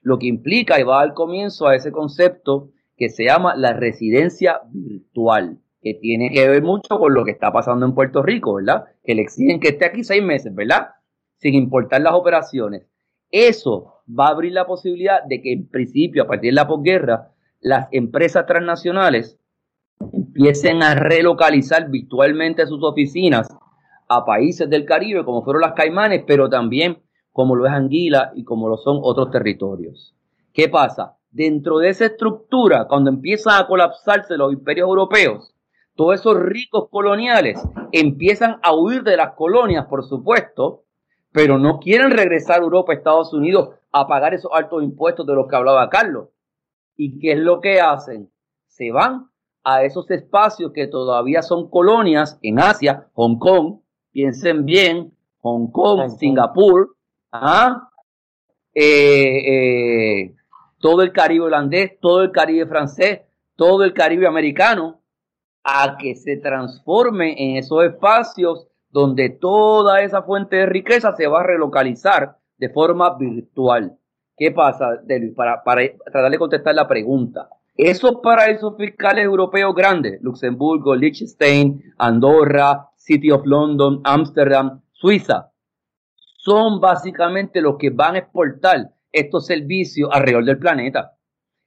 Lo que implica y va al comienzo a ese concepto que se llama la residencia virtual, que tiene que ver mucho con lo que está pasando en Puerto Rico, ¿verdad? Que le exigen que esté aquí seis meses, ¿verdad? Sin importar las operaciones. Eso va a abrir la posibilidad de que en principio, a partir de la posguerra, las empresas transnacionales empiecen a relocalizar virtualmente sus oficinas a países del Caribe, como fueron las Caimanes, pero también como lo es Anguila y como lo son otros territorios. ¿Qué pasa? dentro de esa estructura, cuando empiezan a colapsarse los imperios europeos, todos esos ricos coloniales empiezan a huir de las colonias, por supuesto, pero no quieren regresar a Europa, Estados Unidos, a pagar esos altos impuestos de los que hablaba Carlos. ¿Y qué es lo que hacen? Se van a esos espacios que todavía son colonias en Asia, Hong Kong, piensen bien, Hong Kong, Singapur, ¿ah? eh, eh, todo el Caribe holandés, todo el Caribe francés, todo el Caribe americano, a que se transforme en esos espacios donde toda esa fuente de riqueza se va a relocalizar de forma virtual. ¿Qué pasa, Delvis? Para, para tratar de contestar la pregunta. Esos paraísos fiscales europeos grandes, Luxemburgo, Liechtenstein, Andorra, City of London, Amsterdam, Suiza, son básicamente los que van a exportar estos servicios alrededor del planeta.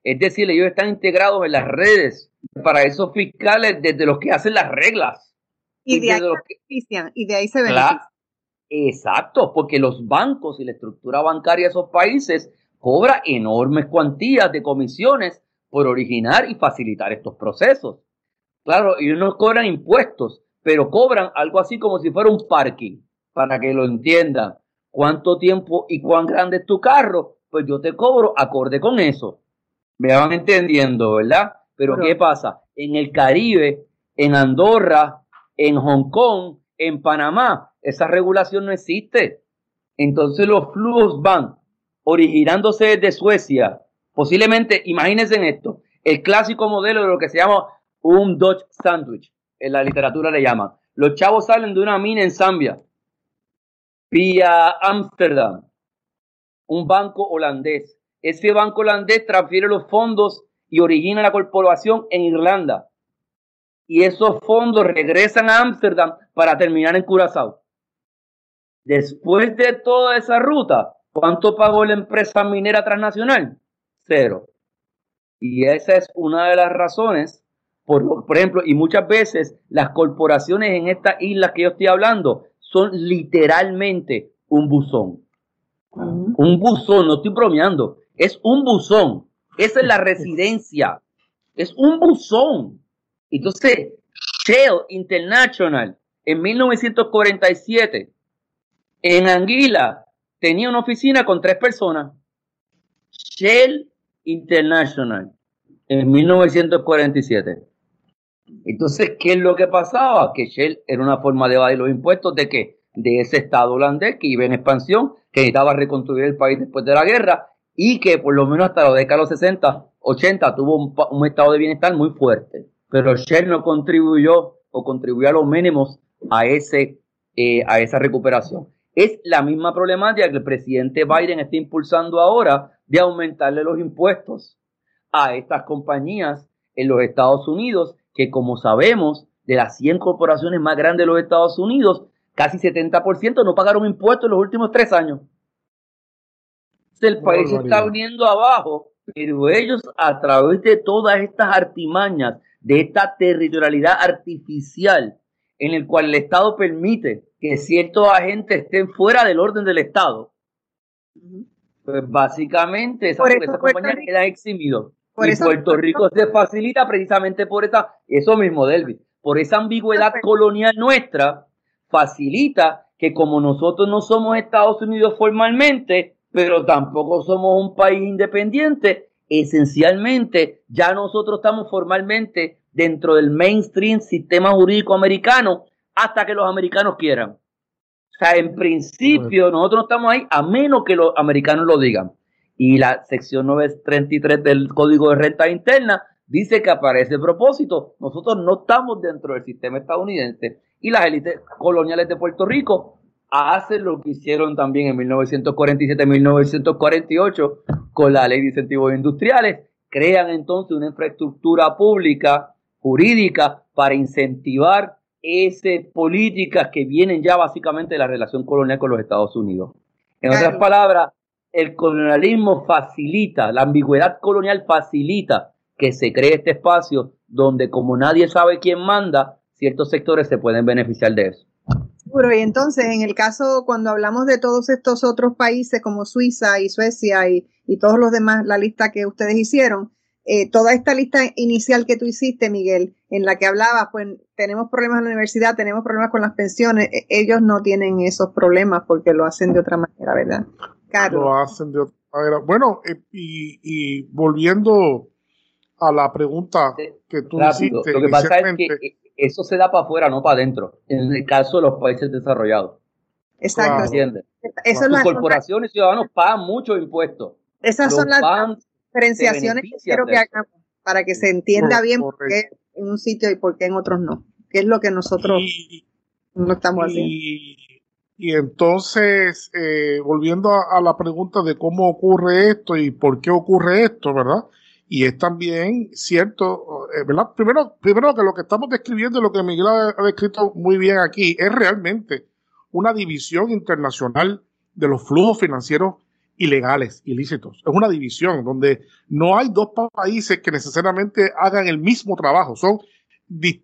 Es decir, ellos están integrados en las redes para esos fiscales desde los que hacen las reglas. Y de ahí los se benefician, y de ahí se benefician. Exacto, porque los bancos y la estructura bancaria de esos países cobra enormes cuantías de comisiones por originar y facilitar estos procesos. Claro, ellos no cobran impuestos, pero cobran algo así como si fuera un parking, para que lo entiendan. ¿Cuánto tiempo y cuán grande es tu carro? Pues yo te cobro acorde con eso. Me van entendiendo, ¿verdad? Pero Pero- ¿qué pasa? En el Caribe, en Andorra, en Hong Kong, en Panamá, esa regulación no existe. Entonces los flujos van originándose desde Suecia. Posiblemente, imagínense en esto, el clásico modelo de lo que se llama un Dutch sandwich, en la literatura le llaman. Los chavos salen de una mina en Zambia, vía Ámsterdam, un banco holandés. Ese banco holandés transfiere los fondos y origina la corporación en Irlanda. Y esos fondos regresan a Ámsterdam para terminar en Curazao. Después de toda esa ruta, ¿cuánto pagó la empresa minera transnacional? Cero. Y esa es una de las razones, por, por ejemplo, y muchas veces las corporaciones en estas islas que yo estoy hablando son literalmente un buzón. Un buzón, no estoy bromeando, es un buzón. Esa es la residencia. Es un buzón. Entonces, Shell International en 1947 en Anguila tenía una oficina con tres personas. Shell International en 1947. Entonces, ¿qué es lo que pasaba? Que Shell era una forma de evadir los impuestos de que de ese estado holandés que iba en expansión, que necesitaba reconstruir el país después de la guerra y que por lo menos hasta la década de los 60, 80 tuvo un, estado de bienestar muy fuerte. Pero Shell no contribuyó o contribuyó a los mínimos a, ese, eh, a esa recuperación. Es la misma problemática que el presidente Biden está impulsando ahora de aumentarle los impuestos a estas compañías en los Estados Unidos, que como sabemos, de las 100 corporaciones más grandes de los Estados Unidos, casi 70% no pagaron impuestos en los últimos tres años. El país se está viniendo abajo, pero ellos a través de todas estas artimañas, de esta territorialidad artificial, en el cual el Estado permite que ciertos agentes estén fuera del orden del Estado, pues básicamente esas, esas compañías quedan eximidos. Por y eso Puerto Puerto- Rico se facilita precisamente por esa, eso mismo, Delvis, por esa ambigüedad colonial nuestra, facilita que como nosotros no somos Estados Unidos formalmente, pero tampoco somos un país independiente, esencialmente ya nosotros estamos formalmente dentro del mainstream sistema jurídico americano hasta que los americanos quieran. O sea, en principio nosotros no estamos ahí a menos que los americanos lo digan. Y la sección 933 del Código de Renta Interna dice que aparece propósito. Nosotros no estamos dentro del sistema estadounidense y las élites coloniales de Puerto Rico hacen lo que hicieron también en 1947-1948 con la ley de incentivos industriales. Crean entonces una infraestructura pública, jurídica, para incentivar esas políticas que vienen ya básicamente de la relación colonial con los Estados Unidos. En otras palabras, el colonialismo facilita, la ambigüedad colonial facilita que se cree este espacio donde como nadie sabe quién manda, ciertos sectores se pueden beneficiar de eso. Seguro, y entonces, en el caso, cuando hablamos de todos estos otros países como Suiza y Suecia y, y todos los demás, la lista que ustedes hicieron, eh, toda esta lista inicial que tú hiciste, Miguel, en la que hablabas, pues tenemos problemas en la universidad, tenemos problemas con las pensiones, e- ellos no tienen esos problemas porque lo hacen de otra manera, ¿verdad? Carlos. lo hacen de otra manera. Bueno, y, y volviendo a la pregunta que tú Rápido. hiciste Lo que pasa es que inicialmente, eso se da para afuera, no para adentro, en el caso de los países desarrollados. Exacto. ¿Entiendes? Eso es Sus la- corporaciones y ciudadanos pagan muchos impuestos. Esas Los son las diferenciaciones que quiero que hagamos para que se entienda bien por qué en un sitio y por qué en otros no. ¿Qué es lo que nosotros y, no estamos haciendo? Y, entonces, eh, volviendo a, a la pregunta de cómo ocurre esto y por qué ocurre esto, ¿verdad? Y es también cierto, eh, ¿verdad? Primero, primero que lo que estamos describiendo, lo que Miguel ha, ha descrito muy bien aquí, es realmente una división internacional de los flujos financieros ilegales, ilícitos. Es una división donde no hay dos países que necesariamente hagan el mismo trabajo, son,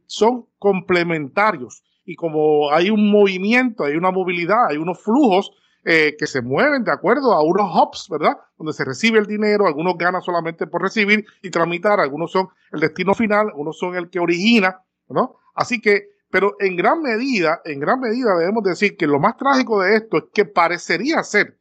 son complementarios. Y como hay un movimiento, hay una movilidad, hay unos flujos eh, que se mueven de acuerdo a unos hubs, ¿verdad? Donde se recibe el dinero, algunos ganan solamente por recibir y tramitar, algunos son el destino final, algunos son el que origina, ¿no? Así que, pero en gran medida, en gran medida debemos decir que lo más trágico de esto es que parecería ser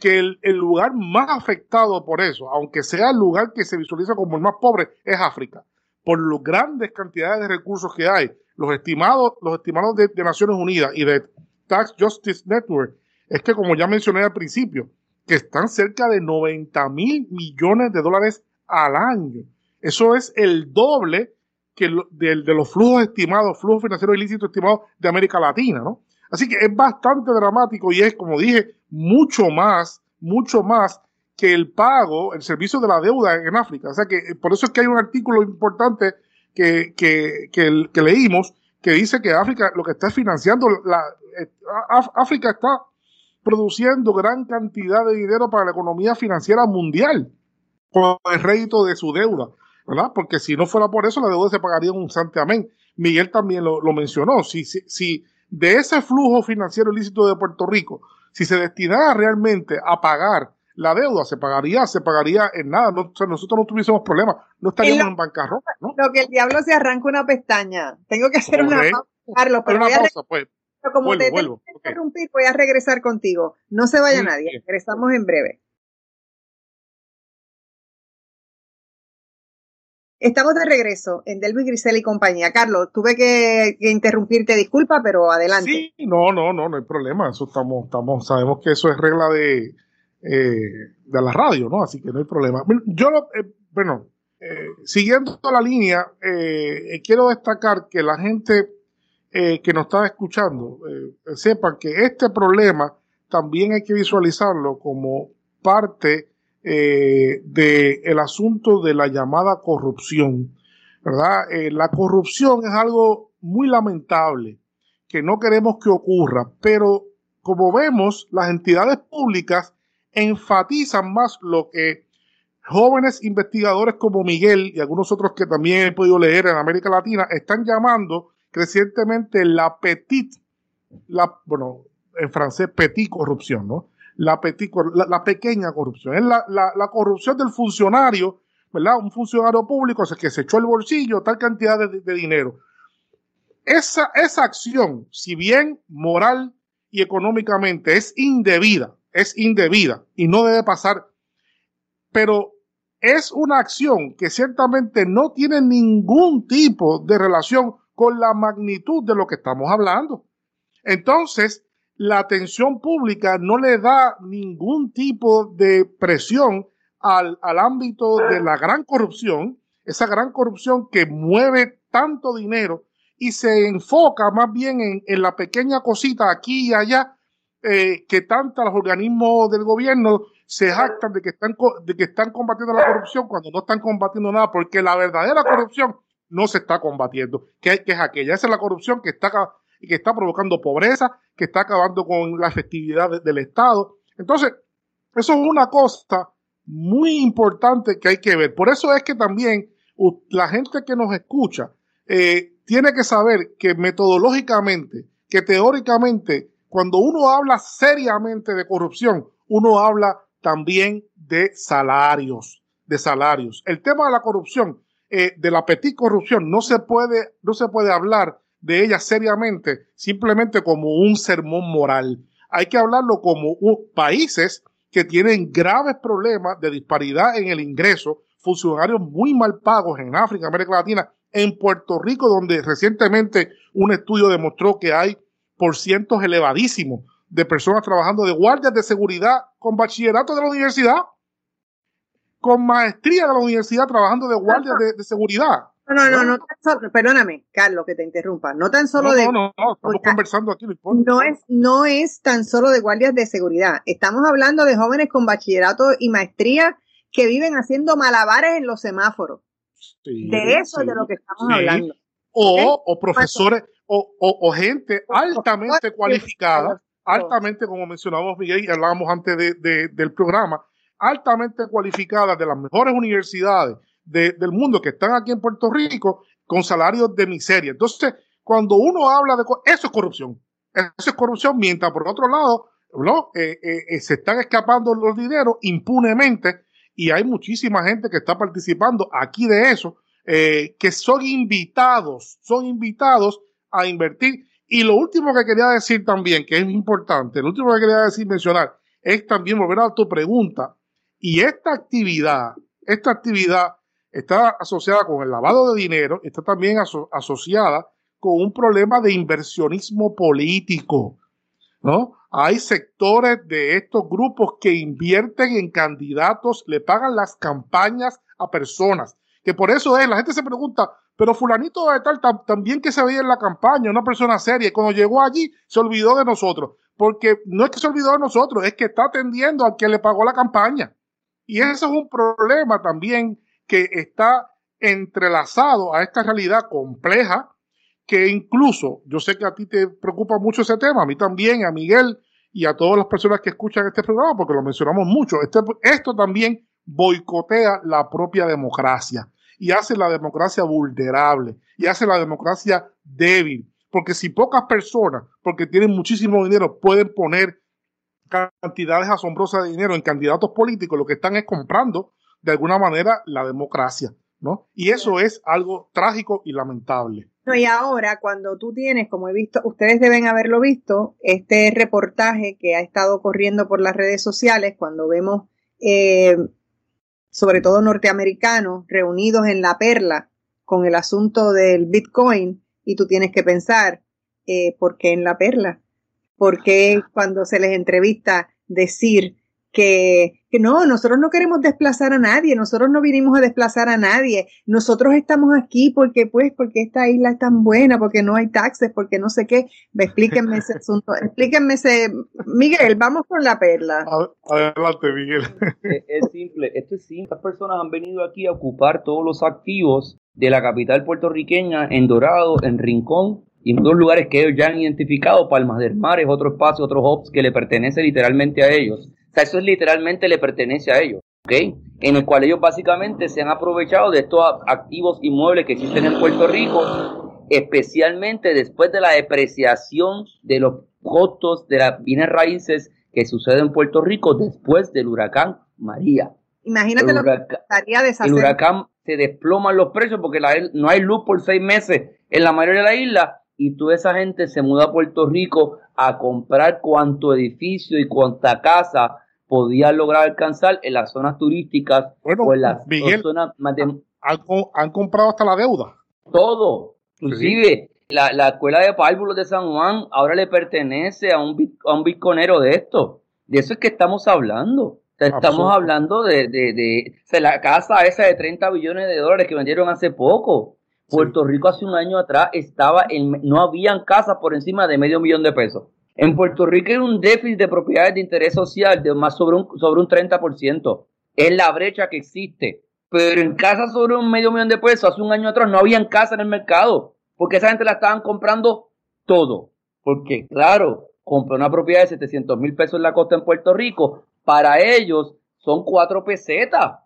que el, el, lugar más afectado por eso, aunque sea el lugar que se visualiza como el más pobre, es África, por las grandes cantidades de recursos que hay. Los estimados, los estimados de, Naciones Unidas y de Tax Justice Network es que, como ya mencioné al principio, que están cerca de 90 mil millones de dólares al año. Eso es el doble que de, de los flujos estimados, flujos financieros ilícitos estimados de América Latina, ¿no? Así que es bastante dramático y es, como dije, mucho más, mucho más que el pago, el servicio de la deuda en África. O sea que eh, por eso es que hay un artículo importante que, que, que, leímos que dice que África lo que está financiando, la, eh, África está produciendo gran cantidad de dinero para la economía financiera mundial con el rédito de su deuda, ¿verdad? Porque si no fuera por eso, la deuda se pagaría un santiamén. Miguel también lo, lo mencionó. Si, si, si de ese flujo financiero ilícito de Puerto Rico, si se destinara realmente a pagar la deuda, se pagaría, se pagaría en nada. No, o sea, nosotros no tuviésemos problemas, no estaríamos en bancarrota. ¿no? Lo que el diablo se arranca una pestaña. Tengo que hacer una pausa, Carlos, pero, una voy a pausa, pues. pero como Vuelvo, te vuelvo. interrumpir, voy a regresar contigo. No se vaya Sí, nadie, sí. regresamos en breve. Estamos de regreso en Delvis Grisel y compañía. Carlos, tuve que, que interrumpirte, disculpa, pero adelante. Sí, no, no, no, no hay problema. Eso estamos, estamos, sabemos que eso es regla de, eh, de la radio, ¿no? Así que no hay problema. Yo, lo- eh, bueno, eh, siguiendo la línea, eh, quiero destacar que la gente que nos está escuchando sepan que este problema también hay que visualizarlo como parte del asunto de la llamada corrupción, ¿verdad? La corrupción es algo muy lamentable que no queremos que ocurra, pero como vemos, las entidades públicas enfatizan más lo que jóvenes investigadores como Miguel y algunos otros que también he podido leer en América Latina están llamando crecientemente la petit, la, bueno, en francés petit corrupción, ¿no? La, petit, la, la pequeña corrupción, es la, corrupción del funcionario, ¿verdad? Un funcionario público o sea, que se echó el bolsillo tal cantidad de, de dinero. Esa, esa acción, si bien moral y económicamente es indebida, es indebida y no debe pasar, pero es una acción que ciertamente no tiene ningún tipo de relación con la magnitud de lo que estamos hablando. Entonces, la atención pública no le da ningún tipo de presión al, al ámbito de la gran corrupción, esa gran corrupción que mueve tanto dinero y se enfoca más bien en, en la pequeña cosita aquí y allá eh, que tantos los organismos del gobierno se jactan de que, están, de que están combatiendo la corrupción cuando no están combatiendo nada, porque la verdadera corrupción no se está combatiendo, que, que es aquella, esa es la corrupción que está, que está provocando pobreza, que está acabando con la efectividad de- del Estado. Entonces, eso es una cosa muy importante que hay que ver. Por eso es que también la gente que nos escucha eh, tiene que saber que metodológicamente, que teóricamente, cuando uno habla seriamente de corrupción, uno habla también de salarios, de salarios. El tema de la corrupción, eh, de la petit corrupción, no se puede, no se puede hablar de ella seriamente, simplemente como un sermón moral. Hay que hablarlo como un- países que tienen graves problemas de disparidad en el ingreso, funcionarios muy mal pagos en África, América Latina, en Puerto Rico, donde recientemente un estudio demostró que hay por cientos elevadísimos de personas trabajando de guardias de seguridad con bachillerato de la universidad, con maestría de la universidad trabajando de guardias de, de seguridad. No, no, no, no solo, perdóname, Carlos, que te interrumpa. No tan solo no, de. no, no, no, estamos conversando aquí, no importa. No es, no es tan solo de guardias de seguridad. Estamos hablando de jóvenes con bachillerato y maestría que viven haciendo malabares en los semáforos. Sí, de eso es de lo que estamos sí. hablando. O, o profesores, o, o, o gente altamente cualificada, altamente, como mencionamos Miguel y hablábamos antes de, de, del programa, altamente cualificadas de las mejores universidades de, del mundo que están aquí en Puerto Rico con salarios de miseria. Entonces, cuando uno habla de eso es corrupción, eso es corrupción, mientras por otro lado, ¿no? Eh, eh, eh, se están escapando los dineros impunemente y hay muchísima gente que está participando aquí de eso, eh, que son invitados, son invitados a invertir. Y lo último que quería decir también, que es importante, lo último que quería decir, mencionar, es también volver a tu pregunta. Y esta actividad, esta actividad está asociada con el lavado de dinero, está también aso asociada con un problema de inversionismo político, ¿no? Hay sectores de estos grupos que invierten en candidatos, le pagan las campañas a personas, que por eso es, la gente se pregunta, pero fulanito de tal también que se veía en la campaña, una persona seria, cuando llegó allí se olvidó de nosotros, porque no es que se olvidó de nosotros, es que está atendiendo al que le pagó la campaña. Y eso es un problema también que está entrelazado a esta realidad compleja que incluso, yo sé que a ti te preocupa mucho ese tema, a mí también, a Miguel y a todas las personas que escuchan este programa, porque lo mencionamos mucho, este, esto también boicotea la propia democracia y hace la democracia vulnerable y hace la democracia débil, porque si pocas personas, porque tienen muchísimo dinero, pueden poner cantidades asombrosas de dinero en candidatos políticos, lo que están es comprando de alguna manera la democracia, ¿no? Y eso es algo trágico y lamentable. Y ahora, cuando tú tienes, como he visto, ustedes deben haberlo visto, este reportaje que ha estado corriendo por las redes sociales, cuando vemos, eh, sobre todo norteamericanos, reunidos en la perla con el asunto del Bitcoin, y tú tienes que pensar, eh, ¿por qué en la perla? ¿Por qué cuando se les entrevista decir que, que, no, nosotros no queremos desplazar a nadie, nosotros no vinimos a desplazar a nadie, nosotros estamos aquí porque pues, porque esta isla es tan buena, porque no hay taxes, porque no sé qué, explíquenme ese asunto, explíquenme ese, Miguel, vamos con la perla. Adelante, Miguel. Es, es simple, esto es simple, estas personas han venido aquí a ocupar todos los activos de la capital puertorriqueña, en Dorado, en Rincón, y en dos lugares que ellos ya han identificado, Palmas del Mar es otro espacio, otro hubs que le pertenece literalmente a ellos. O sea, eso es literalmente le pertenece a ellos, ¿ok? En el cual ellos básicamente se han aprovechado de estos activos inmuebles que existen en Puerto Rico, especialmente después de la depreciación de los costos de las bienes raíces que sucede en Puerto Rico después del huracán María. Imagínate lo que estaría deshacer. El huracán se desploman los precios porque la, no hay luz por seis meses en la mayoría de la isla y toda esa gente se muda a Puerto Rico a comprar cuánto edificio y cuánta casa podía lograr alcanzar en las zonas turísticas bueno, o en las Miguel, zonas más de... han, han, comprado hasta la deuda. Todo. Inclusive sí. la, la, escuela de párvulos de San Juan ahora le pertenece a un, a un de esto. De eso es que estamos hablando. Estamos hablando de, de, de, de, la casa esa de 30 billones de dólares que vendieron hace poco. Puerto Rico hace un año atrás estaba en, no habían casas por encima de medio millón de pesos. En Puerto Rico hay un déficit de propiedades de interés social de más sobre un, sobre un 30%. Es la brecha que existe. Pero en casas sobre un medio millón de pesos, hace un año atrás no habían casas en el mercado. Porque esa gente la estaban comprando todo. Porque, claro, compró una propiedad de 700 mil pesos en la costa en Puerto Rico. Para ellos son cuatro pesetas.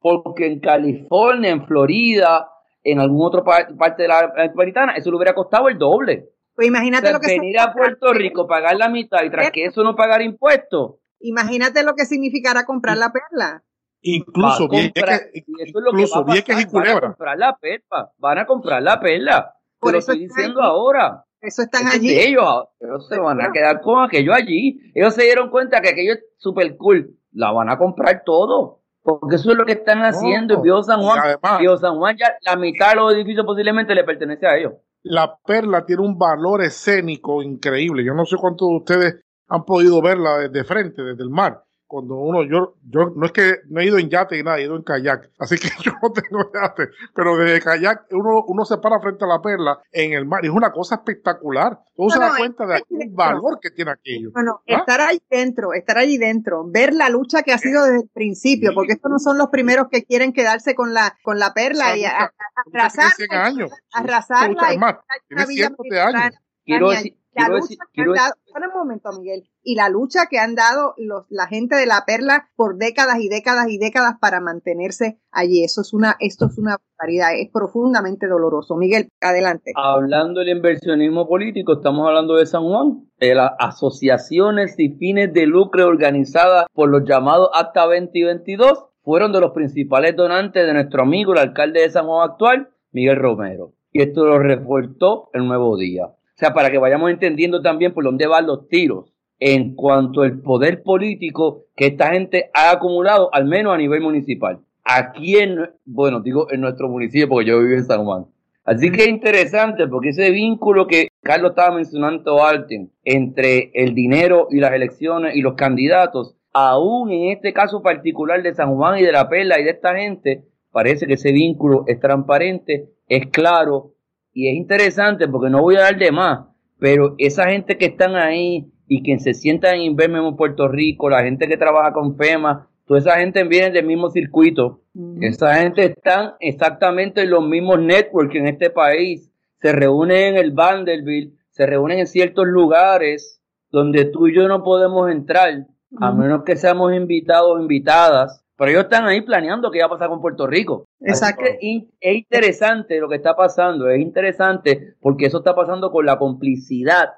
Porque en California, en Florida, en algún otro par parte de la metropolitana, eso le hubiera costado el doble. Pues imagínate o sea, lo que venir a Puerto Rico, pagar la mitad y tras que eso no pagar impuestos. Imagínate lo que significará comprar la perla. Incluso comprar, Vieques, eso es lo que y van a comprar la perla, van a comprar la perla. Te Por lo eso estoy diciendo ahora. Eso están Eso es allí. de ellos, ellos se van a quedar con aquello allí. Ellos se dieron cuenta que aquello es super cool. La van a comprar todo. Porque eso es lo que están haciendo. en Viejo San Juan, además- San Juan ya la mitad de los edificios posiblemente le pertenece a ellos. La perla tiene un valor escénico increíble. Yo no sé cuántos de ustedes han podido verla desde frente, desde el mar. Cuando uno, yo, yo no es que no he ido en yate y nada, he ido en kayak, así que yo no tengo yate, pero desde kayak uno, uno se para frente a la perla en el mar y es una cosa espectacular. Uno se da cuenta de el valor que tiene aquello. Bueno, ¿Ah? estar ahí dentro, estar allí dentro, ver la lucha que ha sido desde el principio, porque estos no son los primeros que quieren quedarse con la, con la perla y a- a- arrasarla, 100 años. arrasarla tiene cientos de años. Quiero decir- la quiero lucha decir- quiero dado, un momento, Miguel, y la lucha que han dado los, la gente de la perla por décadas y décadas y décadas para mantenerse allí. Eso es una, esto es una barbaridad, es profundamente doloroso. Miguel, adelante. Hablando del inversionismo político, estamos hablando de San Juan, las asociaciones y fines de lucro organizadas por los llamados Acta 2022, fueron de los principales donantes de nuestro amigo, el alcalde de San Juan actual, Miguel Romero. Y esto lo reportó el Nuevo Día. O sea, para que vayamos entendiendo también por dónde van los tiros en cuanto al poder político que esta gente ha acumulado, al menos a nivel municipal. Aquí en, bueno, digo en nuestro municipio, porque yo vivo en San Juan. Así que es interesante porque ese vínculo que Carlos estaba mencionando antes entre el dinero y las elecciones y los candidatos, aún en este caso particular de San Juan y de la Perla y de esta gente, parece que ese vínculo es transparente, es claro y es interesante porque no voy a dar de más, pero esa gente que están ahí y que se sientan en Invermemo en Puerto Rico, la gente que trabaja con FEMA, toda esa gente viene del mismo circuito. Esa gente están exactamente en los mismos networks en este país. Se reúnen en el Vanderbilt, se reúnen en ciertos lugares donde tú y yo no podemos entrar, a menos que seamos invitados o invitadas. Pero ellos están ahí planeando qué va a pasar con Puerto Rico. Exacto. Que es interesante lo que está pasando, es interesante porque eso está pasando con la complicidad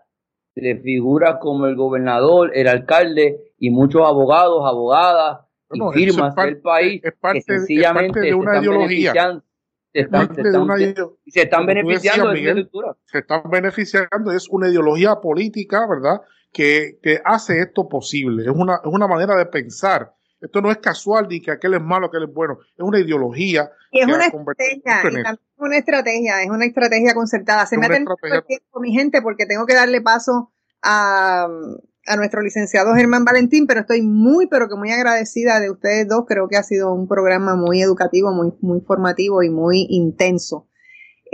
de figuras como el gobernador, el alcalde y muchos abogados, abogadas y es firmas parte- del país es parte- que es sencillamente parte de se una están ideología. beneficiando, se están, se una se- beneficiando decías, de Miguel, se están beneficiando, es una ideología política, ¿verdad? Que, que hace esto posible. Es una, es una manera de pensar. Esto no es casual ni que aquel es malo, aquel es bueno. Es una ideología. Y es que una ha convertido estrategia, en y esto. también es una estrategia, es una estrategia concertada. Se me ha estrategia- tiempo, mi gente, porque tengo que darle paso a, a nuestro licenciado Germán Valentín, pero estoy muy, pero que muy agradecida de ustedes dos. Creo que ha sido un programa muy educativo, muy, muy formativo y muy intenso.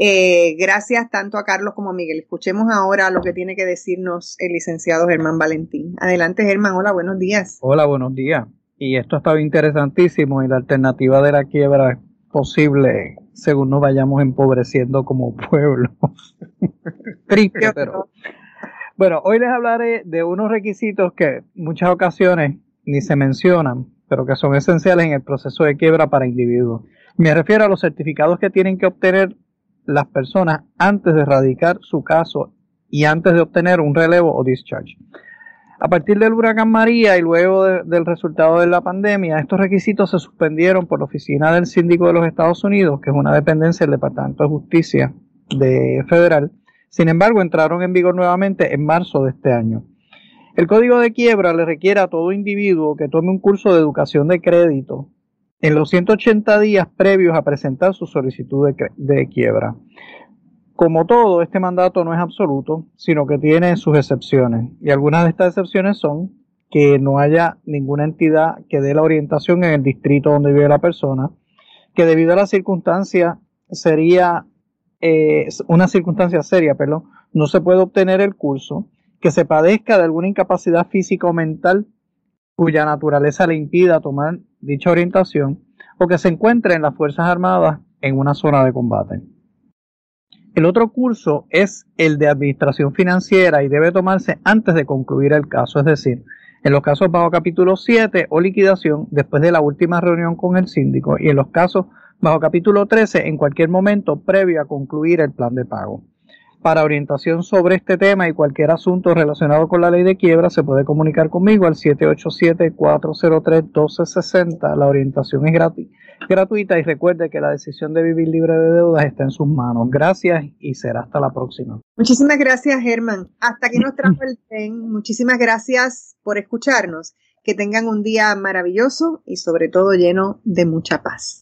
Eh, gracias tanto a Carlos como a Miguel. Escuchemos ahora lo que tiene que decirnos el licenciado Germán Valentín. Adelante, Germán. Hola, buenos días. Hola, buenos días. Y esto ha estado interesantísimo y la alternativa de la quiebra es posible según nos vayamos empobreciendo como pueblo. Triste, pero... Bueno, hoy les hablaré de unos requisitos que muchas ocasiones ni se mencionan, pero que son esenciales en el proceso de quiebra para individuos. Me refiero a los certificados que tienen que obtener las personas antes de radicar su caso y antes de obtener un relevo o discharge. A partir del huracán María y luego de- del resultado de la pandemia, estos requisitos se suspendieron por la Oficina del Síndico de los Estados Unidos, que es una dependencia del Departamento de Justicia de federal. Sin embargo, entraron en vigor nuevamente en marzo de este año. El código de quiebra le requiere a todo individuo que tome un curso de educación de crédito en los 180 días previos a presentar su solicitud de quiebra. Como todo, este mandato no es absoluto, sino que tiene sus excepciones. Y algunas de estas excepciones son que no haya ninguna entidad que dé la orientación en el distrito donde vive la persona, que debido a la circunstancia sería eh, una circunstancia seria, perdón, no se puede obtener el curso, que se padezca de alguna incapacidad física o mental cuya naturaleza le impida tomar dicha orientación, o que se encuentre en las Fuerzas Armadas en una zona de combate. El otro curso es el de administración financiera y debe tomarse antes de concluir el caso, es decir, en los casos bajo capítulo 7 o liquidación después de la última reunión con el síndico y en los casos bajo capítulo 13 en cualquier momento previo a concluir el plan de pago. Para orientación sobre este tema y cualquier asunto relacionado con la ley de quiebra se puede comunicar conmigo al 787-403-1260. La orientación es gratis, gratuita y recuerde que la decisión de vivir libre de deudas está en sus manos. Gracias y será hasta la próxima. Muchísimas gracias, Germán. Hasta aquí nos trajo el tren. Muchísimas gracias por escucharnos. Que tengan un día maravilloso y sobre todo lleno de mucha paz.